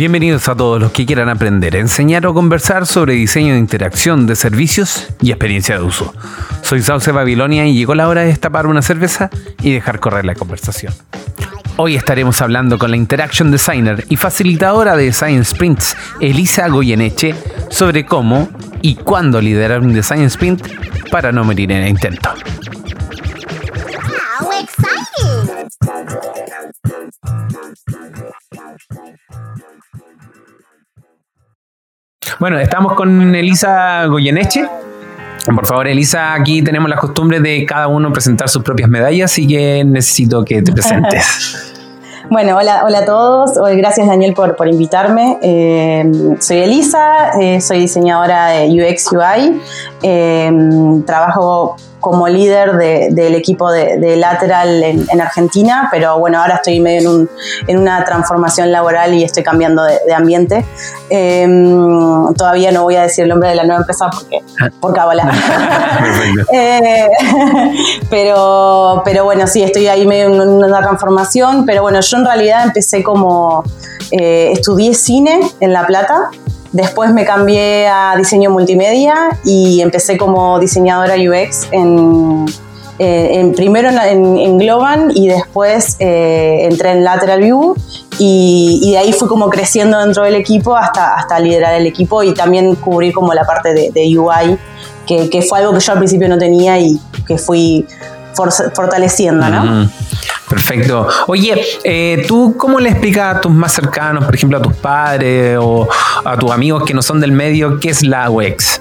Bienvenidos a todos los que quieran aprender, enseñar o conversar sobre diseño de interacción de servicios y experiencia de uso. Soy Sauce Babilonia y llegó la hora de destapar una cerveza y dejar correr la conversación. Hoy estaremos hablando con la Interaction Designer y facilitadora de Design Sprints, Elisa Goyeneche, sobre cómo y cuándo liderar un Design Sprint para no morir en el intento. Bueno, estamos con Elisa Goyeneche. Por favor, Elisa, aquí tenemos la costumbre de cada uno presentar sus propias medallas, así que necesito que te presentes. Bueno, hola, hola a todos. Gracias Daniel por, por invitarme. Eh, soy Elisa, eh, soy diseñadora de UX UI. Eh, trabajo como líder del equipo de, Lateral en, Argentina, pero bueno, ahora estoy medio en, una transformación laboral y estoy cambiando de, ambiente. Em, todavía no voy a decir el nombre de la nueva empresa porque, por cábala. eh, pero, pero bueno, sí, estoy ahí medio en una transformación, pero bueno, yo en realidad empecé como, eh, estudié cine en La Plata, Después me cambié a diseño multimedia y empecé como diseñadora UX en, eh, primero en, en, Globan y después eh, entré en Lateral View y, de ahí fui como creciendo dentro del equipo hasta, hasta liderar el equipo y también cubrir como la parte de, UI, que, fue algo que yo al principio no tenía y que fui fortaleciendo, ¿no? Perfecto. Oye, eh, ¿tú cómo le explicas a tus más cercanos, por ejemplo a tus padres o a tus amigos que no son del medio, qué es la UX?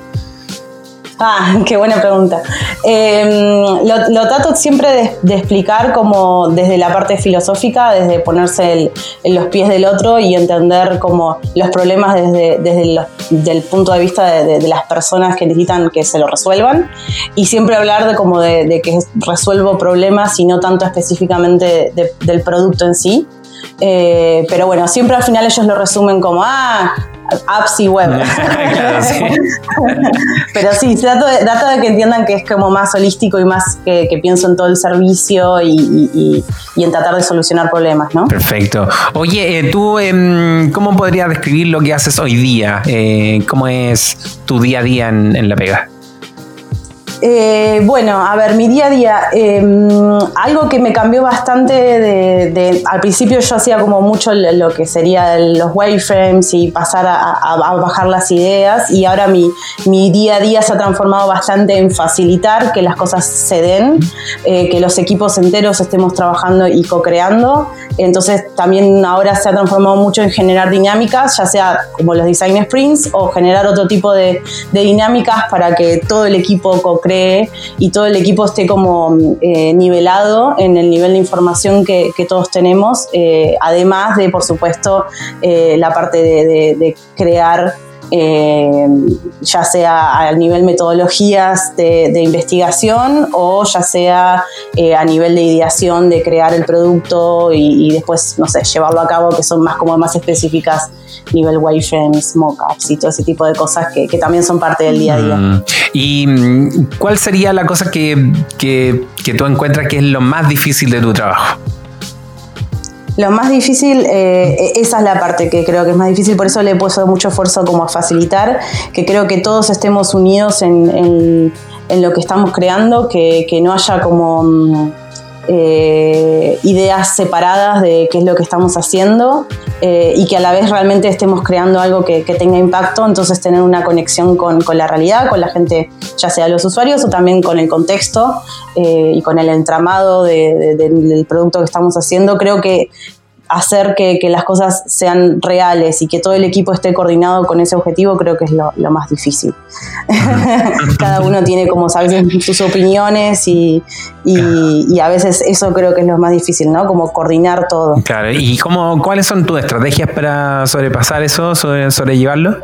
Ah, qué buena pregunta. Em, lo, trato siempre de, explicar como desde la parte filosófica, desde ponerse en los pies del otro y entender como los problemas desde, desde el punto de vista de, las personas que necesitan que se lo resuelvan y siempre hablar de como de, que resuelvo problemas y no tanto específicamente del producto en sí. Eh, pero bueno, siempre al final ellos lo resumen como, ah, apps y web. Pero sí, trato de, de, que entiendan que es como más holístico y más que, pienso en todo el servicio y, en tratar de solucionar problemas, ¿no? Perfecto. Oye, eh, tú, em, ¿cómo podrías describir lo que haces hoy día? Eh, ¿Cómo es tu día a día en La Pega? Eh, bueno, a ver, mi día a día, em, algo que me cambió bastante de, al principio yo hacía como mucho lo que sería los wireframes y pasar a, bajar las ideas y ahora mi, mi, día a día se ha transformado bastante en facilitar que las cosas se den, eh, que los equipos enteros estemos trabajando y co-creando. Entonces también ahora se ha transformado mucho en generar dinámicas, ya sea como los design sprints o generar otro tipo de, de dinámicas para que todo el equipo y todo el equipo esté como eh, nivelado en el nivel de información que, todos tenemos, eh, además de, por supuesto, eh, la parte de crear eh, ya sea a nivel metodologías de, investigación o ya sea eh, a nivel de ideación de crear el producto y, después, no sé, llevarlo a cabo, que son más como más específicas, nivel wireframes, mockups y todo ese tipo de cosas que, también son parte del día a día. Mm. ¿Y mm, cuál sería la cosa que, que tú encuentras que es lo más difícil de tu trabajo? Lo más difícil, eh, esa es la parte que creo que es más difícil, por eso le he puesto mucho esfuerzo como a facilitar, que creo que todos estemos unidos en, lo que estamos creando, que, no haya como... Eh, ideas separadas de qué es lo que estamos haciendo eh, y que a la vez realmente estemos creando algo que, tenga impacto, entonces tener una conexión con, la realidad, con la gente, ya sea los usuarios o también con el contexto eh, y con el entramado del producto que estamos haciendo. Creo que hacer que, las cosas sean reales y que todo el equipo esté coordinado con ese objetivo creo que es lo, más difícil. Cada uno tiene como, sabes, sus opiniones y, a veces eso creo que es lo más difícil, ¿no? Como coordinar todo. Claro, ¿y cómo, cuáles son tus estrategias para sobrepasar eso, sobre, sobrellevarlo?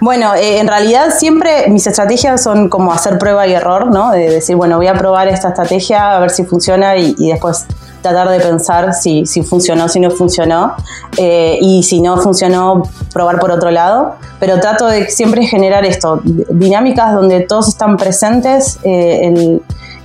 Bueno, eh, en realidad siempre mis estrategias son como hacer prueba y error, ¿no? De decir, bueno, voy a probar esta estrategia a ver si funciona y después tratar de pensar si, si funcionó, si no funcionó, eh, y si no funcionó, probar por otro lado. Pero trato de siempre generar esto, dinámicas donde todos están presentes, eh,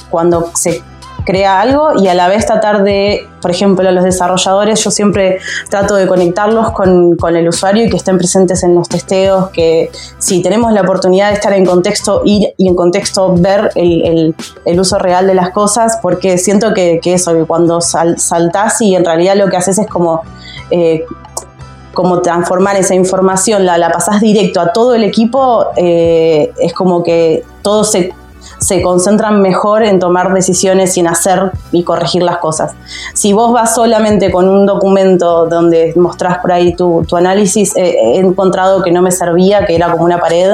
cuando se crea algo y a la vez tratar de, por ejemplo, los desarrolladores, yo siempre trato de conectarlos con, el usuario y que estén presentes en los testeos, que si tenemos la oportunidad de estar en contexto, ir y en contexto ver el, uso real de las cosas, porque siento que, eso, que cuando saltás y en realidad lo que haces es como... Eh, como transformar esa información, la, la pasás directo a todo el equipo, eh, es como que todo se se concentran mejor en tomar decisiones y en hacer y corregir las cosas. Si vos vas solamente con un documento donde mostrás por ahí tu, análisis, eh, he encontrado que no me servía, que era como una pared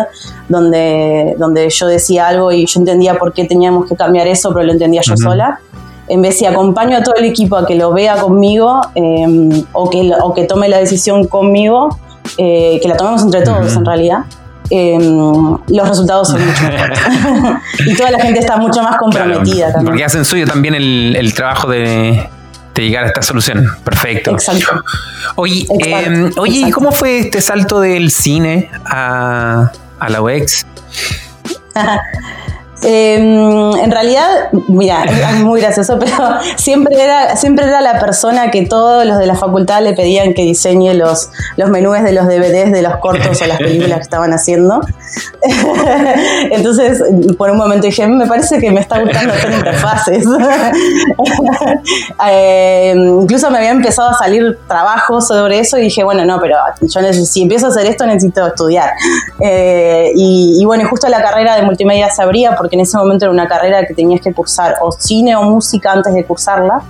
donde, donde yo decía algo y yo entendía por qué teníamos que cambiar eso, pero lo entendía yo sola. En vez si acompaño a todo el equipo a que lo vea conmigo em, o, que, o que tome la decisión conmigo, eh, que la tomemos entre todos en realidad, Em, los resultados son mucho mejores. y toda la gente está mucho más comprometida también. Porque hacen suyo también el, trabajo de, llegar a esta solución. Perfecto. Exacto. Oye, em, oye ¿y cómo fue este salto del cine a, a la UX? Em, en realidad, mira, es muy gracioso, pero siempre era, siempre era la persona que todos los de la facultad le pedían que diseñe los, los menús de los DVDs de los cortos o las películas que estaban haciendo. Entonces, por un momento dije, me parece que me está gustando hacer interfaces. Em, incluso me había empezado a salir trabajo sobre eso y dije, bueno, no, pero yo si empiezo a hacer esto necesito estudiar. Eh, y, bueno, justo la carrera de multimedia se abría porque en ese momento era una carrera que tenías que cursar o cine o música antes de cursarla.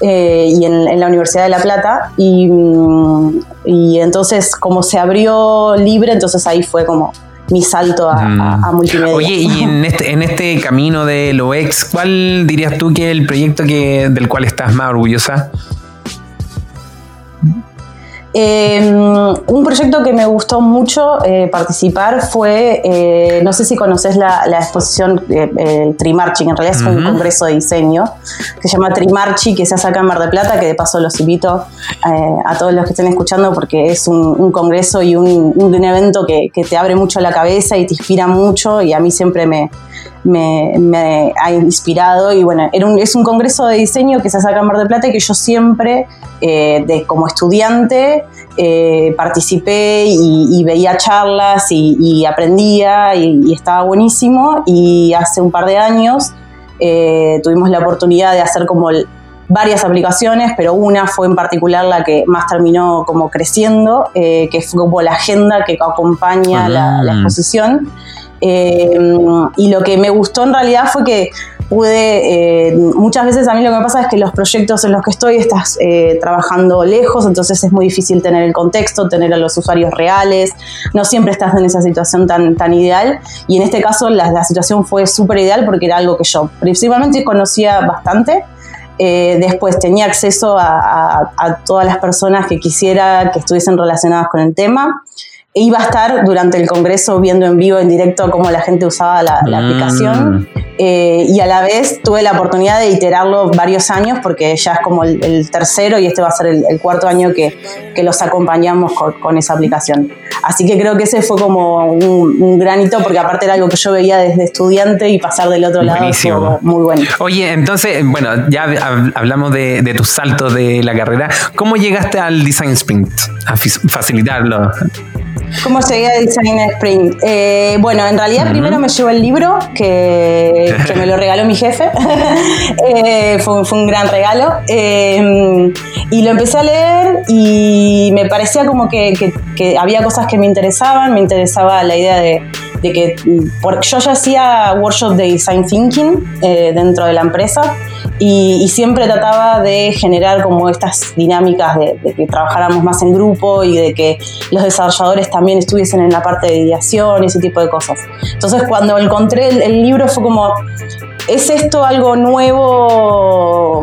Eh, y en, la Universidad de La Plata. Mm, y, entonces, como se abrió libre, entonces ahí fue como mi salto a, mm. multimedia. Oye, y en este, en este camino de lo ex, ¿cuál dirías tú que es el proyecto que, del cual estás más orgullosa? Em, un proyecto que me gustó mucho eh, participar fue, eh, no sé si conoces la, exposición eh, el Trimarchi, en realidad es un congreso de diseño, que se llama Trimarchi, que se hace acá en Mar de Plata, que de paso los invito a todos los que estén escuchando porque es un, congreso y un, un evento que, que, te abre mucho la cabeza y te inspira mucho y a mí siempre me, me, ha inspirado. Y bueno, era un, es un congreso de diseño que se hace acá en Mar de Plata y que yo siempre, de, como estudiante, eh, participé y, veía charlas y, aprendía y, estaba buenísimo y hace un par de años eh, tuvimos la oportunidad de hacer como varias aplicaciones, pero una fue en particular la que más terminó como creciendo, que fue como la agenda que acompaña la, la, exposición. Eh, y lo que me gustó en realidad fue que pude, eh, muchas veces a mí lo que me pasa es que los proyectos en los que estoy estás eh, trabajando lejos, entonces es muy difícil tener el contexto, tener a los usuarios reales, no siempre estás en esa situación tan, tan ideal y en este caso la, la situación fue súper ideal porque era algo que yo principalmente conocía bastante. después tenía acceso a, a todas las personas que quisiera que estuviesen relacionadas con el tema iba a estar durante el Congreso viendo en vivo, en directo, cómo la gente usaba la, mm. aplicación. Eh, y a la vez tuve la oportunidad de iterarlo varios años, porque ya es como el, tercero y este va a ser el, cuarto año que, que los acompañamos con, esa aplicación. Así que creo que ese fue como un, granito, porque aparte era algo que yo veía desde estudiante y pasar del otro lado fue muy bueno. Oye, entonces, bueno, ya hablamos de, de tus saltos de la carrera. ¿Cómo llegaste al Design Sprint? A facilitarlo. ¿Cómo seguía Design Sprint? Eh, bueno, en realidad primero me llevó el libro que, me lo regaló mi jefe. Eh, fue, un gran regalo. Eh, y lo empecé a leer y me parecía como que, había cosas que me interesaban. Me interesaba la idea de, que porque yo ya hacía workshop de design thinking dentro de la empresa y, siempre trataba de generar como estas dinámicas de, de, que trabajáramos más en grupo y de que los desarrolladores también estuviesen en la parte de ideación y ese tipo de cosas. Entonces cuando encontré el, libro fue como, ¿es esto algo nuevo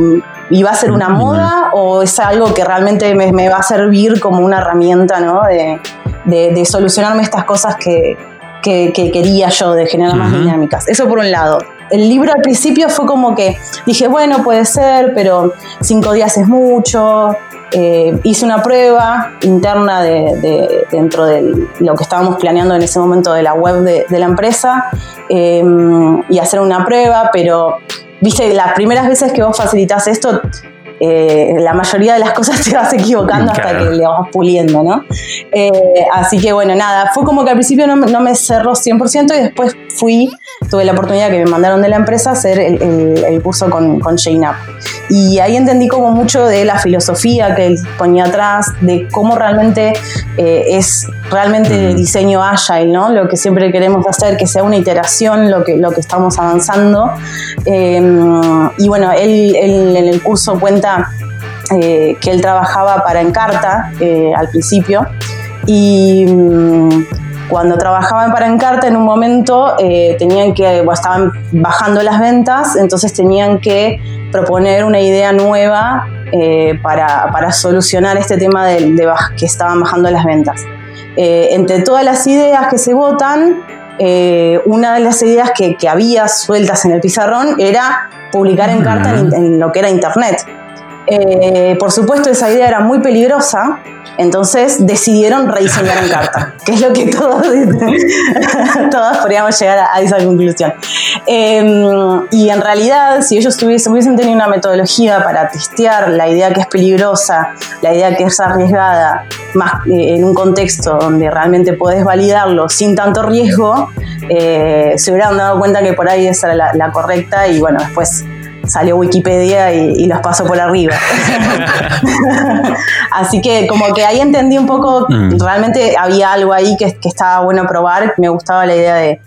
y va a ser una moda o es algo que realmente me, va a servir como una herramienta ¿no? de, de, solucionarme estas cosas que, que, quería yo, de generar más dinámicas? Eso por un lado. El libro al principio fue como que dije, bueno, puede ser, pero cinco días es mucho, eh, hice una prueba interna de, dentro de lo que estábamos planeando en ese momento de la web de, la empresa em, y hacer una prueba, pero viste, las primeras veces que vos facilitas esto, eh, la mayoría de las cosas te vas equivocando hasta que le vas puliendo, ¿no? Eh, así que bueno, nada, fue como que al principio no, no, me cerró 100% y después fui, tuve la oportunidad que me mandaron de la empresa a hacer el, curso con, con Jane Up. Y ahí entendí como mucho de la filosofía que él ponía atrás, de cómo realmente eh, es realmente el diseño agile, ¿no? Lo que siempre queremos hacer, que sea una iteración, lo que, lo que estamos avanzando. y bueno, él en el curso cuenta eh, que él trabajaba para Encarta eh, al principio y mm, cuando trabajaba para Encarta en un momento eh, tenían que, estaban bajando las ventas, entonces tenían que proponer una idea nueva para, solucionar este tema de, que estaban bajando las ventas. Entre todas las ideas que se votan, una de las ideas que, había sueltas en el pizarrón era publicar en carta en, lo que era Internet. Eh, por supuesto, esa idea era muy peligrosa, entonces decidieron rediseñar en carta, que es lo que todos, todos podríamos llegar a, esa conclusión. Em, y en realidad, si ellos hubiesen tenido una metodología para testear la idea que es peligrosa, la idea que es arriesgada, más eh, en un contexto donde realmente puedes validarlo sin tanto riesgo, eh, se hubieran dado cuenta que por ahí esa era la correcta y bueno, después salió Wikipedia y, los paso por arriba. Así que como que ahí entendí un poco, mm. realmente había algo ahí que, estaba bueno probar, me gustaba la idea de,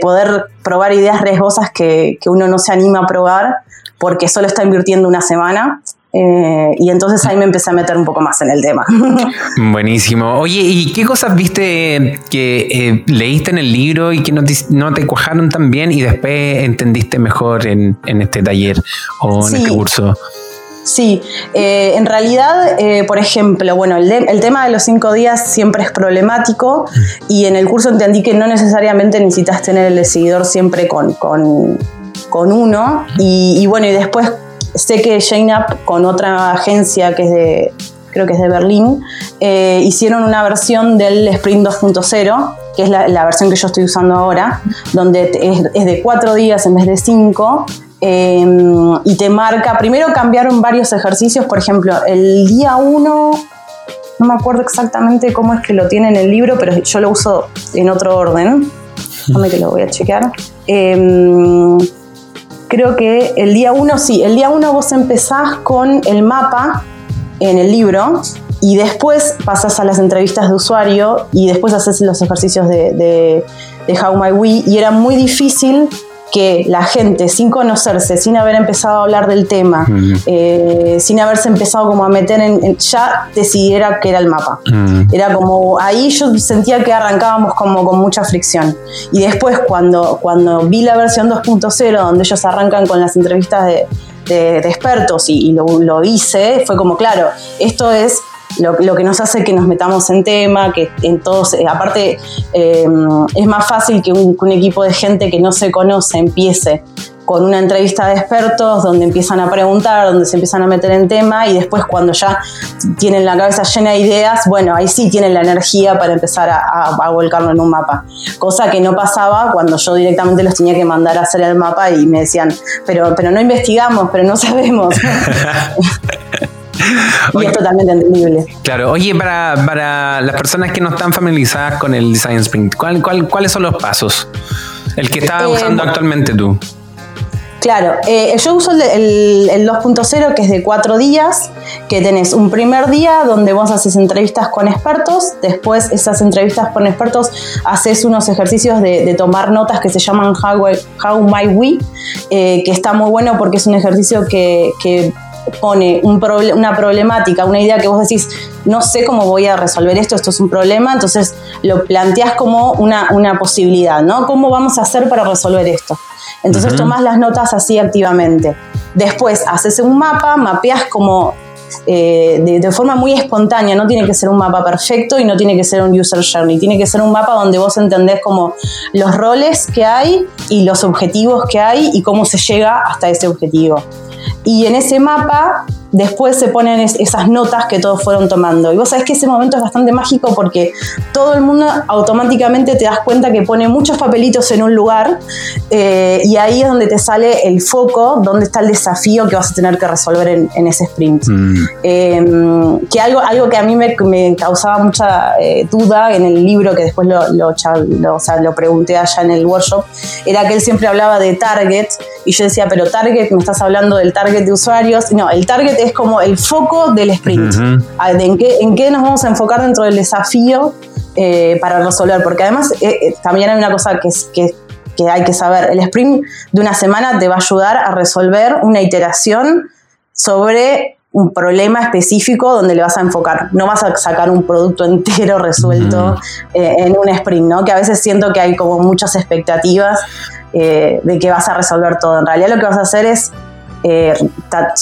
poder probar ideas riesgosas que, que, uno no se anima a probar porque solo está invirtiendo una semana eh, y entonces ahí me empecé a meter un poco más en el tema. Buenísimo. Oye, ¿y qué cosas viste que eh, leíste en el libro y que no te, no te cuajaron tan bien y después entendiste mejor en, este taller o en este curso? Sí, eh, en realidad, por ejemplo, bueno, el, tema de los cinco días siempre es problemático y en el curso entendí que no necesariamente necesitas tener el decididor siempre con, con, con uno y, y, bueno, y después sé que Jane Up con otra agencia que es de, creo que es de Berlín, eh, hicieron una versión del Sprint 2.0, que es la, versión que yo estoy usando ahora, donde es, de cuatro días en vez de cinco. Em, y te marca, primero cambiaron varios ejercicios, por ejemplo, el día 1, no me acuerdo exactamente cómo es que lo tiene en el libro, pero yo lo uso en otro orden. Déjame que lo voy a chequear. Em, creo que el día 1 sí, el día 1 vos empezás con el mapa en el libro y después pasas a las entrevistas de usuario y después haces los ejercicios de, de, de How My We y era muy difícil que la gente, sin conocerse, sin haber empezado a hablar del tema, eh, sin haberse empezado como a meter en, ya decidiera que era el mapa. Era como, ahí yo sentía que arrancábamos como con mucha fricción. Y después cuando, cuando vi la versión 2.0, donde ellos arrancan con las entrevistas de, expertos y, lo, lo hice, fue como, claro, esto es lo, que nos hace que nos metamos en tema, que en todos, eh, aparte eh, es más fácil que un, equipo de gente que no se conoce empiece con una entrevista de expertos donde empiezan a preguntar, donde se empiezan a meter en tema y después cuando ya tienen la cabeza llena de ideas, bueno, ahí sí tienen la energía para empezar a, volcarlo en un mapa. Cosa que no pasaba cuando yo directamente los tenía que mandar a hacer el mapa y me decían, pero, pero no investigamos, pero no sabemos. y es totalmente entendible. Claro, oye, para, las personas que no están familiarizadas con el Design Sprint, ¿cuál, cuáles son los pasos? El que estás eh, usando actualmente tú. Claro, eh, yo uso el, 2.0 que es de cuatro días, que tenés un primer día donde vos haces entrevistas con expertos, después esas entrevistas con expertos haces unos ejercicios de, tomar notas que se llaman How, How My We, eh, que está muy bueno porque es un ejercicio que, que pone un una problemática, una idea que vos decís, no sé cómo voy a resolver esto, esto es un problema, entonces lo planteas como una, una posibilidad, ¿no? ¿Cómo vamos a hacer para resolver esto? Entonces tomás las notas así activamente. Después haces un mapa, mapeas como eh, de, forma muy espontánea, no tiene que ser un mapa perfecto y no tiene que ser un user journey, tiene que ser un mapa donde vos entendés como los roles que hay y los objetivos que hay y cómo se llega hasta ese objetivo. Y en ese mapa después se ponen esas notas que todos fueron tomando. Y vos sabés que ese momento es bastante mágico porque todo el mundo automáticamente te das cuenta que pone muchos papelitos en un lugar eh, y ahí es donde te sale el foco, donde está el desafío que vas a tener que resolver en, ese sprint. Mm. Em, que algo, algo que a mí me, causaba mucha eh, duda en el libro, que después lo, lo, lo pregunté allá en el workshop, era que él siempre hablaba de target y yo decía, pero target, me estás hablando del target de usuarios. No, el target es como el foco del sprint. ¿En, qué, ¿En qué nos vamos a enfocar dentro del desafío eh, para resolver? Porque además eh, eh, también hay una cosa que, que, que hay que saber. El sprint de una semana te va a ayudar a resolver una iteración sobre un problema específico donde le vas a enfocar. No vas a sacar un producto entero resuelto en un sprint, ¿no? Que a veces siento que hay como muchas expectativas de que vas a resolver todo. En realidad lo que vas a hacer es eh,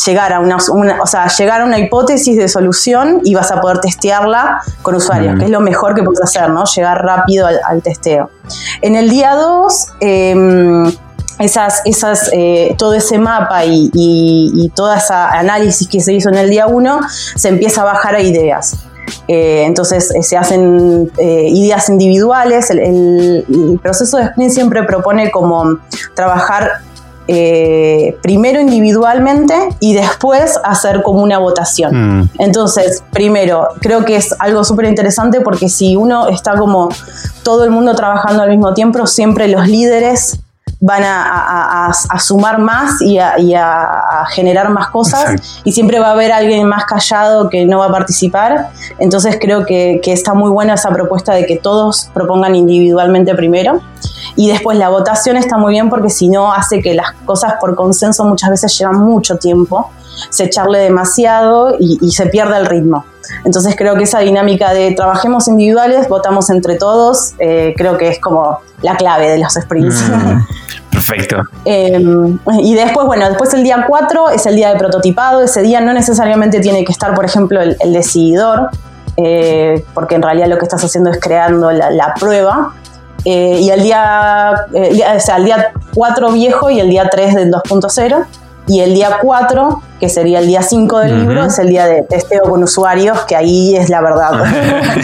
llegar, a una, o sea, llegar a una hipótesis de solución y vas a poder testearla con usuarios, que es lo mejor que puedes hacer, ¿no? Llegar rápido al, testeo. En el día 2, em, esas, esas, eh, todo ese mapa y, y, toda esa análisis que se hizo en el día 1 se empieza a bajar a ideas. Eh, entonces se hacen ideas individuales. El, el, proceso de sprint siempre propone como trabajar eh, primero individualmente y después hacer como una votación. Mm. Entonces, primero, creo que es algo súper interesante porque si uno está como todo el mundo trabajando al mismo tiempo, siempre los líderes van a, sumar más y, a, generar más cosas y siempre va a haber alguien más callado que no va a participar. Entonces creo que, que está muy buena esa propuesta de que todos propongan individualmente primero y después la votación está muy bien porque si no hace que las cosas por consenso muchas veces llevan mucho tiempo, se echarle demasiado y, se pierde el ritmo. Entonces creo que esa dinámica de trabajemos individuales, votamos entre todos, eh, creo que es como la clave de los sprints. Mm, perfecto. Em, y después, bueno, después el día 4 es el día de prototipado. Ese día no necesariamente tiene que estar, por ejemplo, el, decididor, eh, porque en realidad lo que estás haciendo es creando la prueba. Eh, y el día, eh, o sea, el día 4 viejo y el día 3 del 2.0. Y el día 4, que sería el día 5 del libro, es el día de testeo con usuarios, que ahí es la verdad.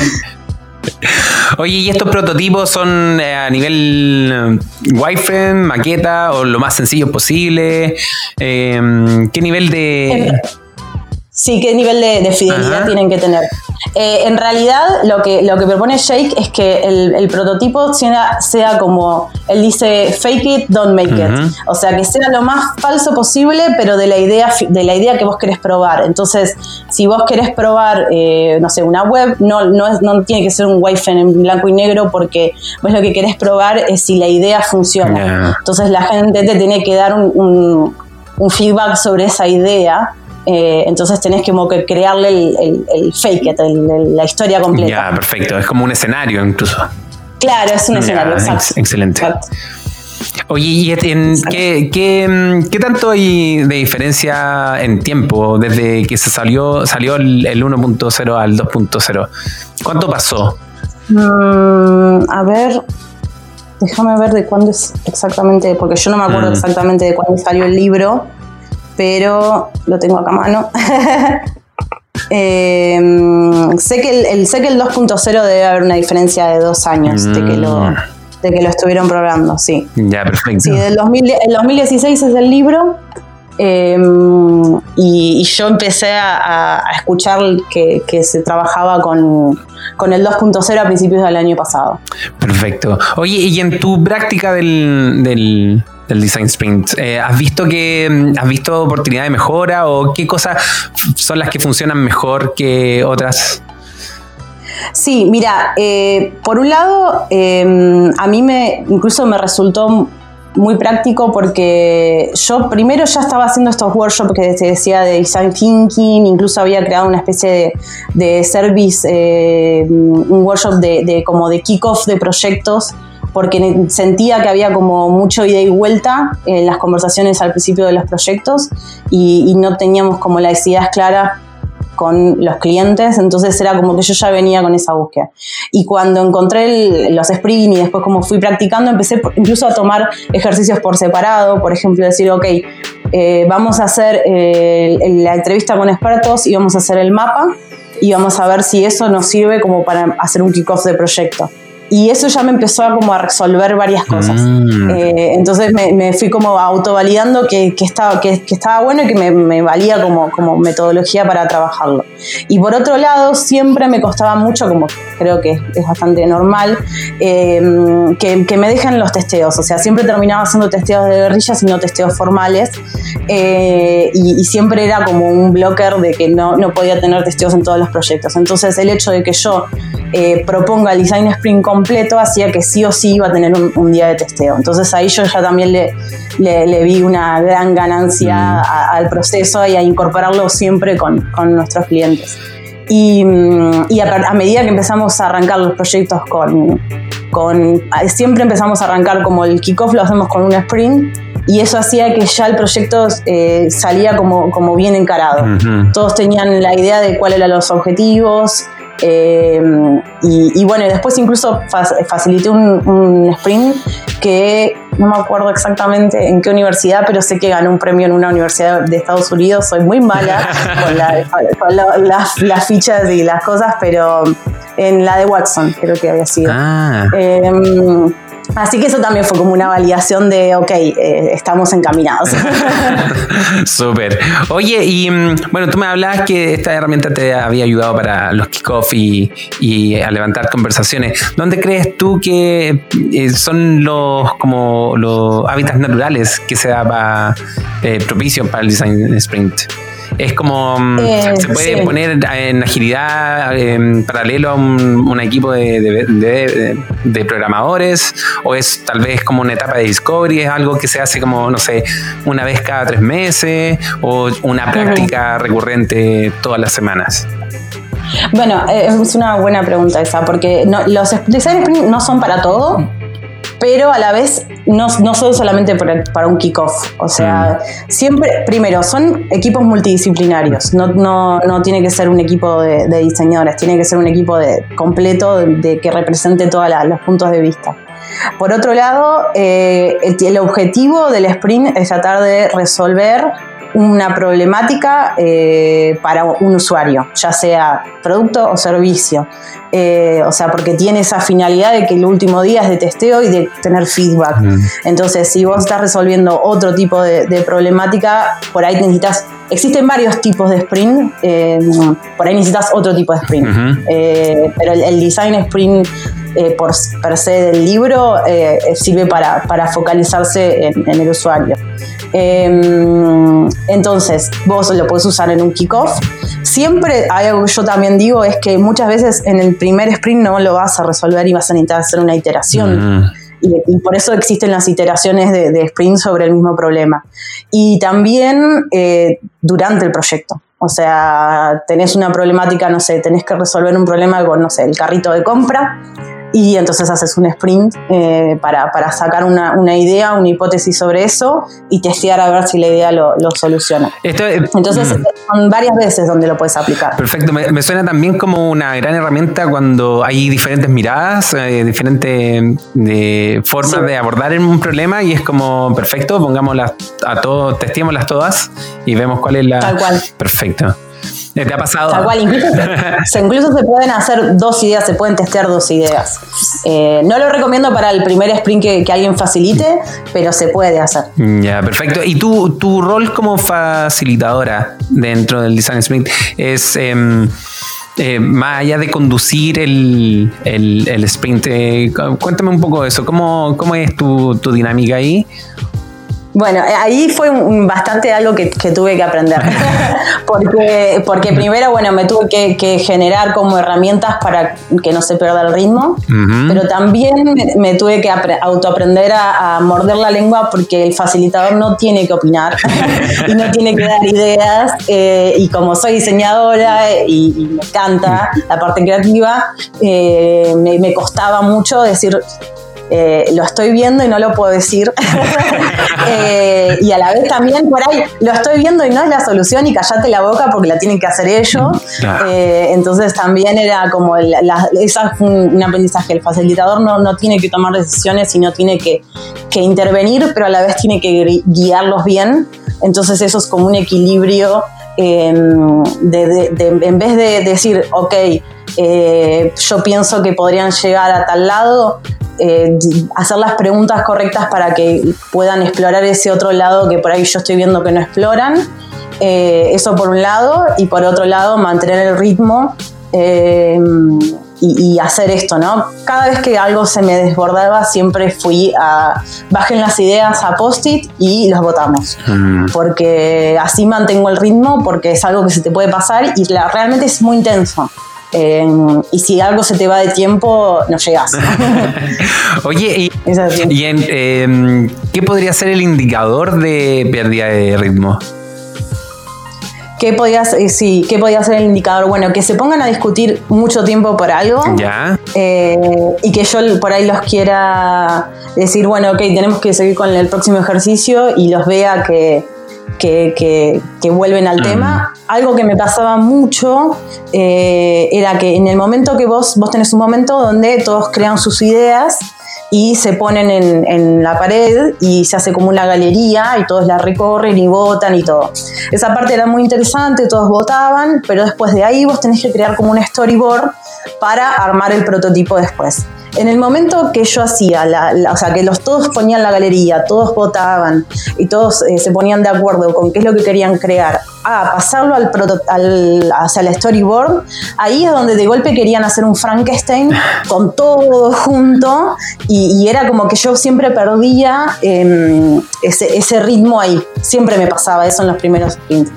Oye, ¿y estos prototipos son eh, a nivel wireframe, maqueta o lo más sencillo posible? ¿Qué nivel de...? Sí, qué nivel de, fidelidad tienen que tener. Eh, en realidad, lo que, lo que propone Jake es que el, prototipo sea, sea, como él dice, fake it, don't make it. O sea, que sea lo más falso posible, pero de la idea, de la idea que vos querés probar. Entonces, si vos querés probar, eh, no sé, una web, no, no, es, no tiene que ser un wireframe en blanco y negro, porque vos lo que querés probar es si la idea funciona. Entonces, la gente te tiene que dar un, un feedback sobre esa idea eh, entonces tenés que, como que crearle el, fake it, la historia completa. Ya, perfecto. Es como un escenario incluso. Claro, es un escenario, excelente. Oye, ¿y qué, qué, tanto hay de diferencia en tiempo desde que se salió, salió el, 1.0 al 2.0? ¿Cuánto pasó? Mm, a ver, déjame ver de cuándo es exactamente, porque yo no me acuerdo mm. exactamente de cuándo salió el libro pero lo tengo acá a mano. Em, sé que el, sé que el 2.0 debe haber una diferencia de dos años de, que lo, mm. de que lo estuvieron probando, sí. Ya, perfecto. Sí, del el 2016 es el libro. Em, y, yo empecé a, escuchar que, se trabajaba con, con el 2.0 a principios del año pasado. Perfecto. Oye, y en tu práctica del del Design Sprint. Eh, ¿Has visto que mm, has visto oportunidad de mejora o qué cosas son las que funcionan mejor que otras? Sí, mira, eh, por un lado, em, a mí me incluso me resultó muy práctico porque yo primero ya estaba haciendo estos workshops que se decía de design thinking, incluso había creado una especie de, service, eh, un workshop de, de como de kickoff de proyectos porque sentía que había como mucho ida y vuelta en las conversaciones al principio de los proyectos y, no teníamos como las ideas claras con los clientes, entonces era como que yo ya venía con esa búsqueda. Y cuando encontré los sprint y después como fui practicando, empecé incluso a tomar ejercicios por separado, por ejemplo, decir, ok, eh, vamos a hacer eh, la entrevista con expertos y vamos a hacer el mapa y vamos a ver si eso nos sirve como para hacer un kickoff de proyecto y eso ya me empezó a como a resolver varias cosas. Mm. Eh, entonces me, fui como autovalidando que, que, estaba, que, estaba bueno y que me, valía como, como metodología para trabajarlo. Y por otro lado, siempre me costaba mucho, como creo que es bastante normal, eh, que, me dejen los testeos. O sea, siempre terminaba haciendo testeos de guerrillas y no testeos formales. Eh, y, siempre era como un blocker de que no, no podía tener testeos en todos los proyectos. Entonces el hecho de que yo proponga el Design Sprint completo hacía que sí o sí iba a tener un, día de testeo. Entonces ahí yo ya también le, le, vi una gran ganancia mm. al proceso y a incorporarlo siempre con, con nuestros clientes. Y, mm, y a, medida que empezamos a arrancar los proyectos con, con, siempre empezamos a arrancar como el kickoff lo hacemos con un sprint y eso hacía que ya el proyecto eh, salía como, como bien encarado. Todos tenían la idea de cuáles eran los objetivos, eh, y, bueno, después incluso facilité un, sprint que no me acuerdo exactamente en qué universidad, pero sé que ganó un premio en una universidad de Estados Unidos. Soy muy mala con, las, fichas y las cosas, pero en la de Watson creo que había sido. Ah. Eh, Así que eso también fue como una validación de, ok, eh, estamos encaminados. Súper. Oye, y mm, bueno, tú me hablabas que esta herramienta te había ayudado para los kickoff y, a levantar conversaciones. ¿Dónde crees tú que eh, son los como los hábitats naturales que se da eh, propicio para el design sprint? Es como. Mm, eh, se puede poner en agilidad en paralelo a un, equipo de, programadores, o es tal vez como una etapa de discovery, es algo que se hace como, no sé, una vez cada tres meses, o una práctica recurrente todas las semanas. Bueno, eh, es una buena pregunta esa, porque los design no son para todo pero a la vez no, no son solamente para, un kickoff. O sea, mm. siempre, primero, son equipos multidisciplinarios. No, no, no tiene que ser un equipo de, diseñadores, tiene que ser un equipo de, completo de, que represente todos los puntos de vista. Por otro lado, eh, el, objetivo del sprint es tratar de resolver una problemática eh, para un usuario, ya sea producto o servicio. Eh, o sea, porque tiene esa finalidad de que el último día es de testeo y de tener feedback. Entonces, si vos estás resolviendo otro tipo de, problemática, por ahí necesitas Existen varios tipos de sprint, eh, por ahí necesitas otro tipo de sprint, pero el, design sprint por per se del libro sirve para, focalizarse en, el usuario. Em, entonces, vos lo puedes usar en un kickoff. Siempre hay algo que yo también digo es que muchas veces en el primer sprint no lo vas a resolver y vas a necesitar hacer una iteración. Mm. Y, por eso existen las iteraciones de, sprint sobre el mismo problema. Y también eh, durante el proyecto. O sea, tenés una problemática, no sé, tenés que resolver un problema con, no sé, el carrito de compra y entonces haces un sprint eh, para, para, sacar una, una, idea, una hipótesis sobre eso y testear a ver si la idea lo, lo soluciona. entonces mm. son varias veces donde lo puedes aplicar. Perfecto, me, suena también como una gran herramienta cuando hay diferentes miradas, eh, diferentes de formas de abordar un problema y es como perfecto, pongámoslas a todos, testémoslas todas y vemos cuál es la... Tal cual. Perfecto. ¿Te ha pasado? incluso, se, pueden hacer dos ideas, se pueden testear dos ideas. Eh, no lo recomiendo para el primer sprint que, alguien facilite, pero se puede hacer. Ya, perfecto. ¿Y tu, tu rol como facilitadora dentro del Design Sprint es... Em, eh, más allá de conducir el, el, sprint, eh, cuéntame un poco de eso. ¿Cómo, cómo es tu, tu dinámica ahí? Bueno, eh, ahí fue bastante algo que, tuve que aprender. porque, porque primero, bueno, me tuve que, generar como herramientas para que no se pierda el ritmo, pero también me, tuve que autoaprender a, a, morder la lengua porque el facilitador no tiene que opinar y no tiene que dar ideas. Eh, y como soy diseñadora y, me encanta la parte creativa, eh, me costaba mucho decir, eh, lo estoy viendo y no lo puedo decir. Eh, y a la vez también por ahí lo estoy viendo y no es la solución y callate la boca porque la tienen que hacer ellos. Eh, entonces también era como, esa es un, aprendizaje, el facilitador no, no, tiene que tomar decisiones y no tiene que, que intervenir, pero a la vez tiene que guiarlos bien Entonces eso es como un equilibrio em, en vez de decir, ok, eh, yo pienso que podrían llegar a tal lado, eh, hacer las preguntas correctas para que puedan explorar ese otro lado que por ahí yo estoy viendo que no exploran. Eh, eso por un lado, y por otro lado, mantener el ritmo y, hacer esto, ¿no? Cada vez que algo se me desbordaba, siempre fui a bajen las ideas a post-it y los votamos. Mm. Porque así mantengo el ritmo, porque es algo que se te puede pasar y realmente es muy intenso. Em, y si algo se te va de tiempo, no llegas. Oye, ¿y, em, qué podría ser el indicador de pérdida de ritmo? ¿Qué podía, eh, sí, ¿Qué podía ser el indicador? Bueno, que se pongan a discutir mucho tiempo por algo. Ya. Eh, y que yo por ahí los quiera decir, bueno, ok, tenemos que seguir con el próximo ejercicio y los vea que, que, vuelven al tema. Algo que me pasaba mucho eh, era que en el momento que vos, vos tenés un momento donde todos crean sus ideas y se ponen en, la pared y se hace como una galería y todos la recorren y votan y todo. Esa parte era muy interesante, todos votaban, pero después de ahí vos tenés que crear como un storyboard para armar el prototipo después. En el momento que yo hacía, o sea, que los todos ponían la galería, todos votaban y todos eh, se ponían de acuerdo con qué es lo que querían crear, a pasarlo al, al, hacia el storyboard, ahí es donde de golpe querían hacer un Frankenstein con todo junto y, era como que yo siempre perdía em, ese, ese, ritmo ahí, siempre me pasaba eso en los primeros sprints.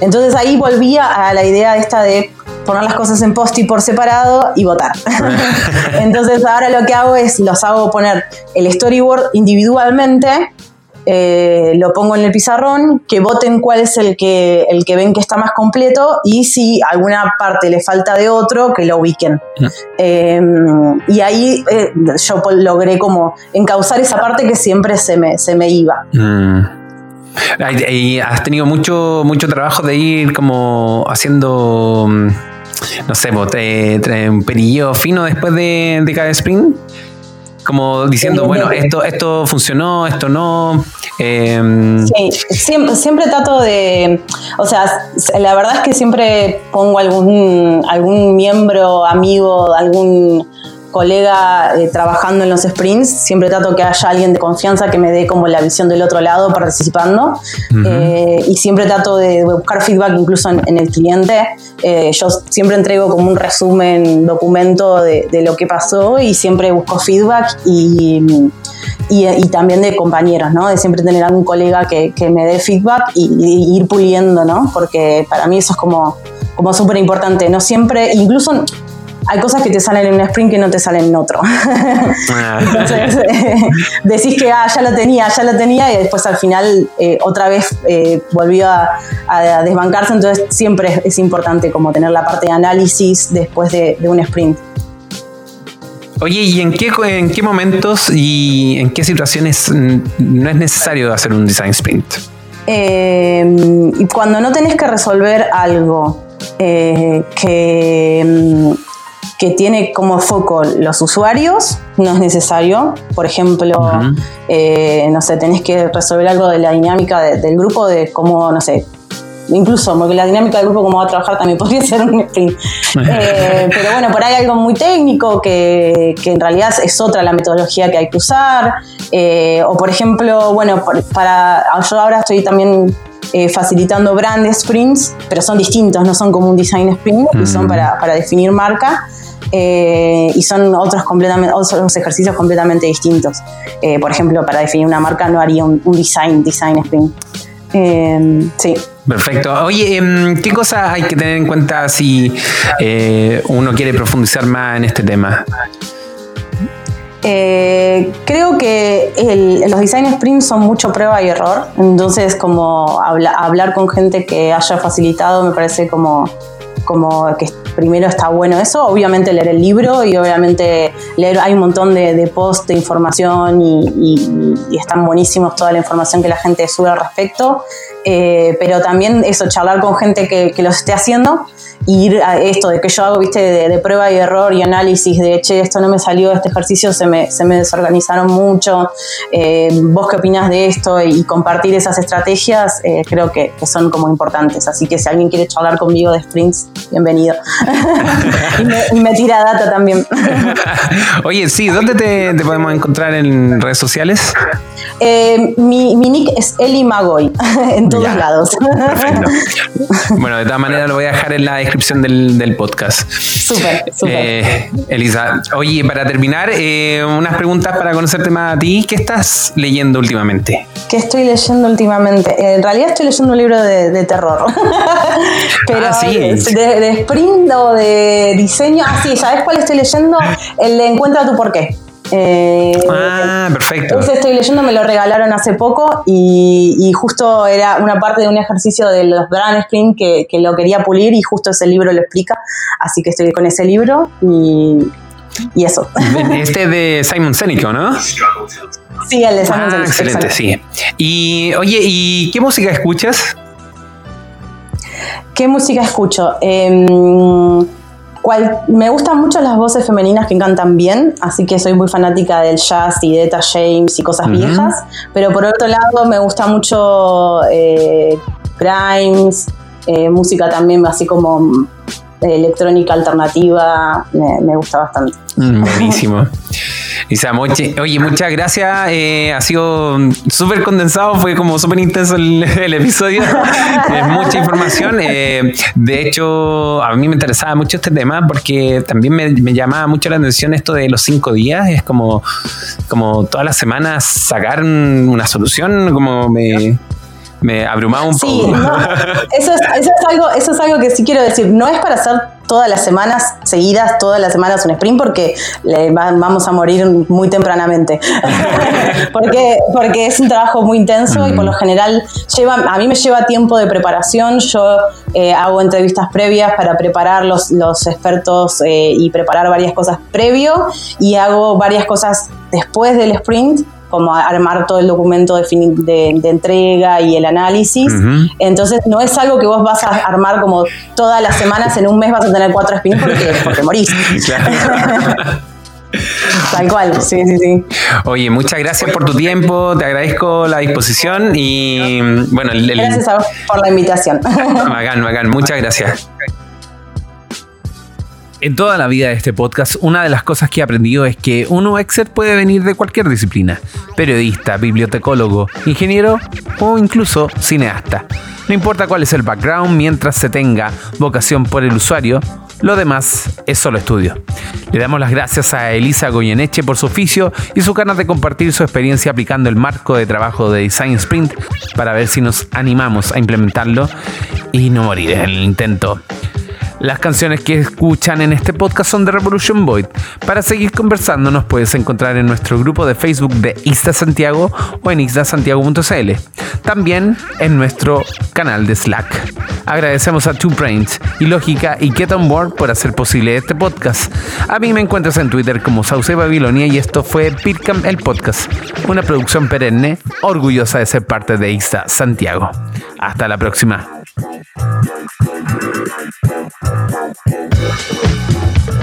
Entonces ahí volvía a la idea esta de poner las cosas en post y por separado y votar. Entonces ahora lo que hago es los hago poner el storyboard individualmente, eh, lo pongo en el pizarrón, que voten cuál es el que, el que ven que está más completo y si alguna parte le falta de otro, que lo ubiquen. Em, y ahí eh, yo logré como encauzar esa parte que siempre se me, se me iba. Mm. Y has tenido mucho, mucho trabajo de ir como haciendo mm, no sé, un perillo fino después de, cada sprint. Como diciendo, bueno, esto, esto funcionó, esto no. Em, sí, siempre, siempre trato de. O sea, la verdad es que siempre pongo algún, algún miembro, amigo, algún colega eh, trabajando en los sprints, siempre trato que haya alguien de confianza que me dé como la visión del otro lado participando eh, y siempre trato de, buscar feedback incluso en, el cliente. Eh, yo siempre entrego como un resumen, documento de, lo que pasó y siempre busco feedback y, y, también de compañeros, ¿no? De siempre tener algún colega que, que me dé feedback y, y, ir puliendo, ¿no? Porque para mí eso es como como súper importante. No siempre, incluso hay cosas que te salen en un sprint que no te salen en otro. Ah. Entonces, eh, decís que ah, ya lo tenía, ya lo tenía, y después al final eh, otra vez eh, volvió a, desbancarse. Entonces, siempre es, importante como tener la parte de análisis después de, un sprint. Oye, ¿y en qué, en qué momentos y en qué situaciones no es necesario hacer un design sprint? y cuando no tenés que resolver algo que mm, que tiene como foco los usuarios, no es necesario. Por ejemplo, eh, no sé, tenés que resolver algo de la dinámica del grupo, de cómo, no sé, incluso porque la dinámica del grupo, cómo va a trabajar, también podría ser un sprint. Eh, pero bueno, por ahí algo muy técnico que, que, en realidad es otra la metodología que hay que usar. Eh, o por ejemplo, bueno, para yo ahora estoy también facilitando brand sprints, pero son distintos, no son como un design sprint, y son para, para definir marca. Eh, y son otros, completamente, otros ejercicios completamente distintos. Eh, por ejemplo, para definir una marca no haría un, design, design sprint. Eh, sí. Perfecto. Oye, em, ¿qué cosas hay que tener en cuenta si uno quiere profundizar más en este tema? Creo que los design sprints son mucho prueba y error, entonces como hablar con gente que haya facilitado me parece como como que primero está bueno eso, obviamente leer el libro y obviamente leer, hay un montón de, de posts de información y, están buenísimos toda la información que la gente sube al respecto, eh, pero también eso, charlar con gente que, que lo esté haciendo ir a esto de que yo hago, viste, de, prueba y error y análisis de, che, esto no me salió, este ejercicio se me, se me desorganizaron mucho, eh, vos qué opinas de esto y compartir esas estrategias eh, creo que, son como importantes. Así que si alguien quiere charlar conmigo de sprints, bienvenido. y, me, tira data también. Oye, sí, ¿dónde te, podemos encontrar en redes sociales? Eh, mi, nick es Eli Magoy, en todos lados. Perfecto. Bueno, de todas maneras lo voy a dejar en la descripción del, podcast. Súper, súper. Eh, Elisa, oye, para terminar, eh, unas preguntas para conocerte más a ti. ¿Qué estás leyendo últimamente? ¿Qué estoy leyendo últimamente? En realidad estoy leyendo un libro de, terror. Pero ah, sí. de, sprint o de diseño. Ah, sí, ¿sabes cuál estoy leyendo? El de Encuentra tu porqué. Eh, ah, perfecto. Ese estoy leyendo, me lo regalaron hace poco y, justo era una parte de un ejejercicio de los Brand Sprint que, lo quería pulir y justo ese libro lo explica. Así que estoy con ese libro y, eso. Este de Simon Senico, ¿no? Sí, el de Simon ah, Excelente, sí. Y oye, ¿y qué música escuchas? ¿Qué música escucho? Eh, me gustan mucho las voces femeninas que cantan bien, así que soy muy fanática del jazz y de Eta James y cosas viejas, pero por otro lado me gusta mucho eh, Grimes, eh, música también así como eh, electrónica alternativa, me, gusta bastante. Mm, buenísimo. Isa oye, muchas gracias. Eh, ha sido súper condensado, fue como súper intenso el, episodio. es mucha información. Eh, de hecho, a mí me interesaba mucho este tema porque también me, me, llamaba mucho la atención esto de los cinco días. Es como, como todas las semanas sacar una solución, como me, me abrumaba un poco. eso, es, eso, es, algo, eso es algo que sí quiero decir. No es para hacer todas las semanas seguidas, todas las semanas un sprint, porque vamos a morir muy tempranamente. porque, porque es un trabajo muy intenso y por lo general lleva, a mí me lleva tiempo de preparación. Yo eh, hago entrevistas previas para preparar los, los expertos eh, y preparar varias cosas previo y hago varias cosas después del sprint como armar todo el documento de, entrega y el análisis. Entonces no es algo que vos vas a armar como todas las semanas, en un mes vas a tener cuatro spins porque, porque morís. Tal cual, sí, sí, sí. Oye, muchas gracias por tu tiempo, te agradezco la disposición y bueno, gracias a vos por la invitación. Bacán, bacán, muchas gracias. En toda la vida de este podcast, una de las cosas que he aprendido es que un UXer puede venir de cualquier disciplina, periodista, bibliotecólogo, ingeniero o incluso cineasta. No importa cuál es el background, mientras se tenga vocación por el usuario, lo demás es solo estudio. Le damos las gracias a Elisa Goyeneche por su oficio y su ganas de compartir su experiencia aplicando el marco de trabajo de Design Sprint para ver si nos animamos a implementarlo y no morir en el intento. Las canciones que escuchan en este podcast son de Revolution Void. Para seguir conversando nos puedes encontrar en nuestro grupo de Facebook de Ista Santiago o en ixdasantiago.cl. También en nuestro canal de Slack. Agradecemos a Two Brains y Lógica y Get On Board por hacer posible este podcast. A mí me encuentras en Twitter como Sauce Babilonia y esto fue Pitcam el podcast, una producción perenne orgullosa de ser parte de Ista Santiago. Hasta la próxima. Thank you.